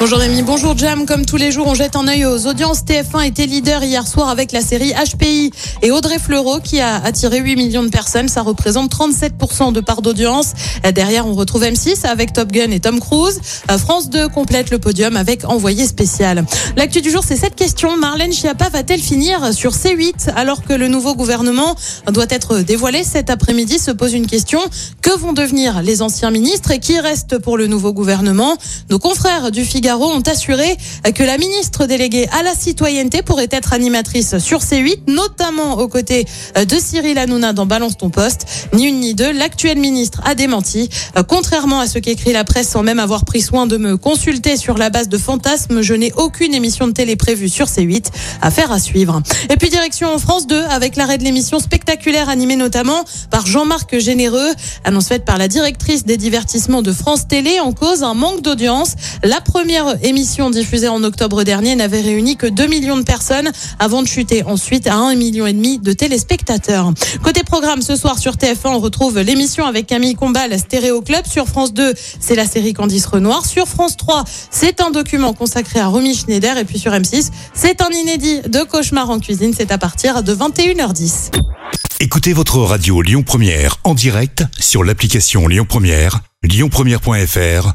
Bonjour Rémi, bonjour Jam. Comme tous les jours, on jette un œil aux audiences. TF1 était leader hier soir avec la série HPI et Audrey Fleurot qui a attiré 8 millions de personnes. Ça représente 37% de part d'audience. Derrière, on retrouve M6 avec Top Gun et Tom Cruise. France 2 complète le podium avec Envoyé spécial. L'actu du jour, c'est cette question. Marlène Schiappa va-t-elle finir sur C8 alors que le nouveau gouvernement doit être dévoilé cet après-midi? Se pose une question. Que vont devenir les anciens ministres et qui reste pour le nouveau gouvernement? Nos confrères du Figaro ont assuré que la ministre déléguée à la citoyenneté pourrait être animatrice sur C8, notamment aux côtés de Cyril Hanouna dans Balance ton poste. Ni une ni deux, l'actuel ministre a démenti. Contrairement à ce qu'écrit la presse sans même avoir pris soin de me consulter sur la base de fantasmes, je n'ai aucune émission de télé prévue sur C8. Affaire à suivre. Et puis direction France 2 avec l'arrêt de l'émission spectaculaire animée notamment par Jean-Marc Généreux. Annonce faite par la directrice des divertissements de France Télé en cause un manque d'audience. La première émission diffusée en octobre dernier n'avait réuni que 2 millions de personnes avant de chuter ensuite à 1,5 million et demi de téléspectateurs. Côté programme, ce soir sur TF1, on retrouve l'émission avec Camille Combal, Stéréo Club. Sur France 2, c'est la série Candice Renoir. Sur France 3, c'est un document consacré à Romy Schneider. Et puis sur M6, c'est un inédit de Cauchemar en cuisine. C'est à partir de 21h10. Écoutez votre radio Lyon Première en direct sur l'application Lyon Première, lyonpremière.fr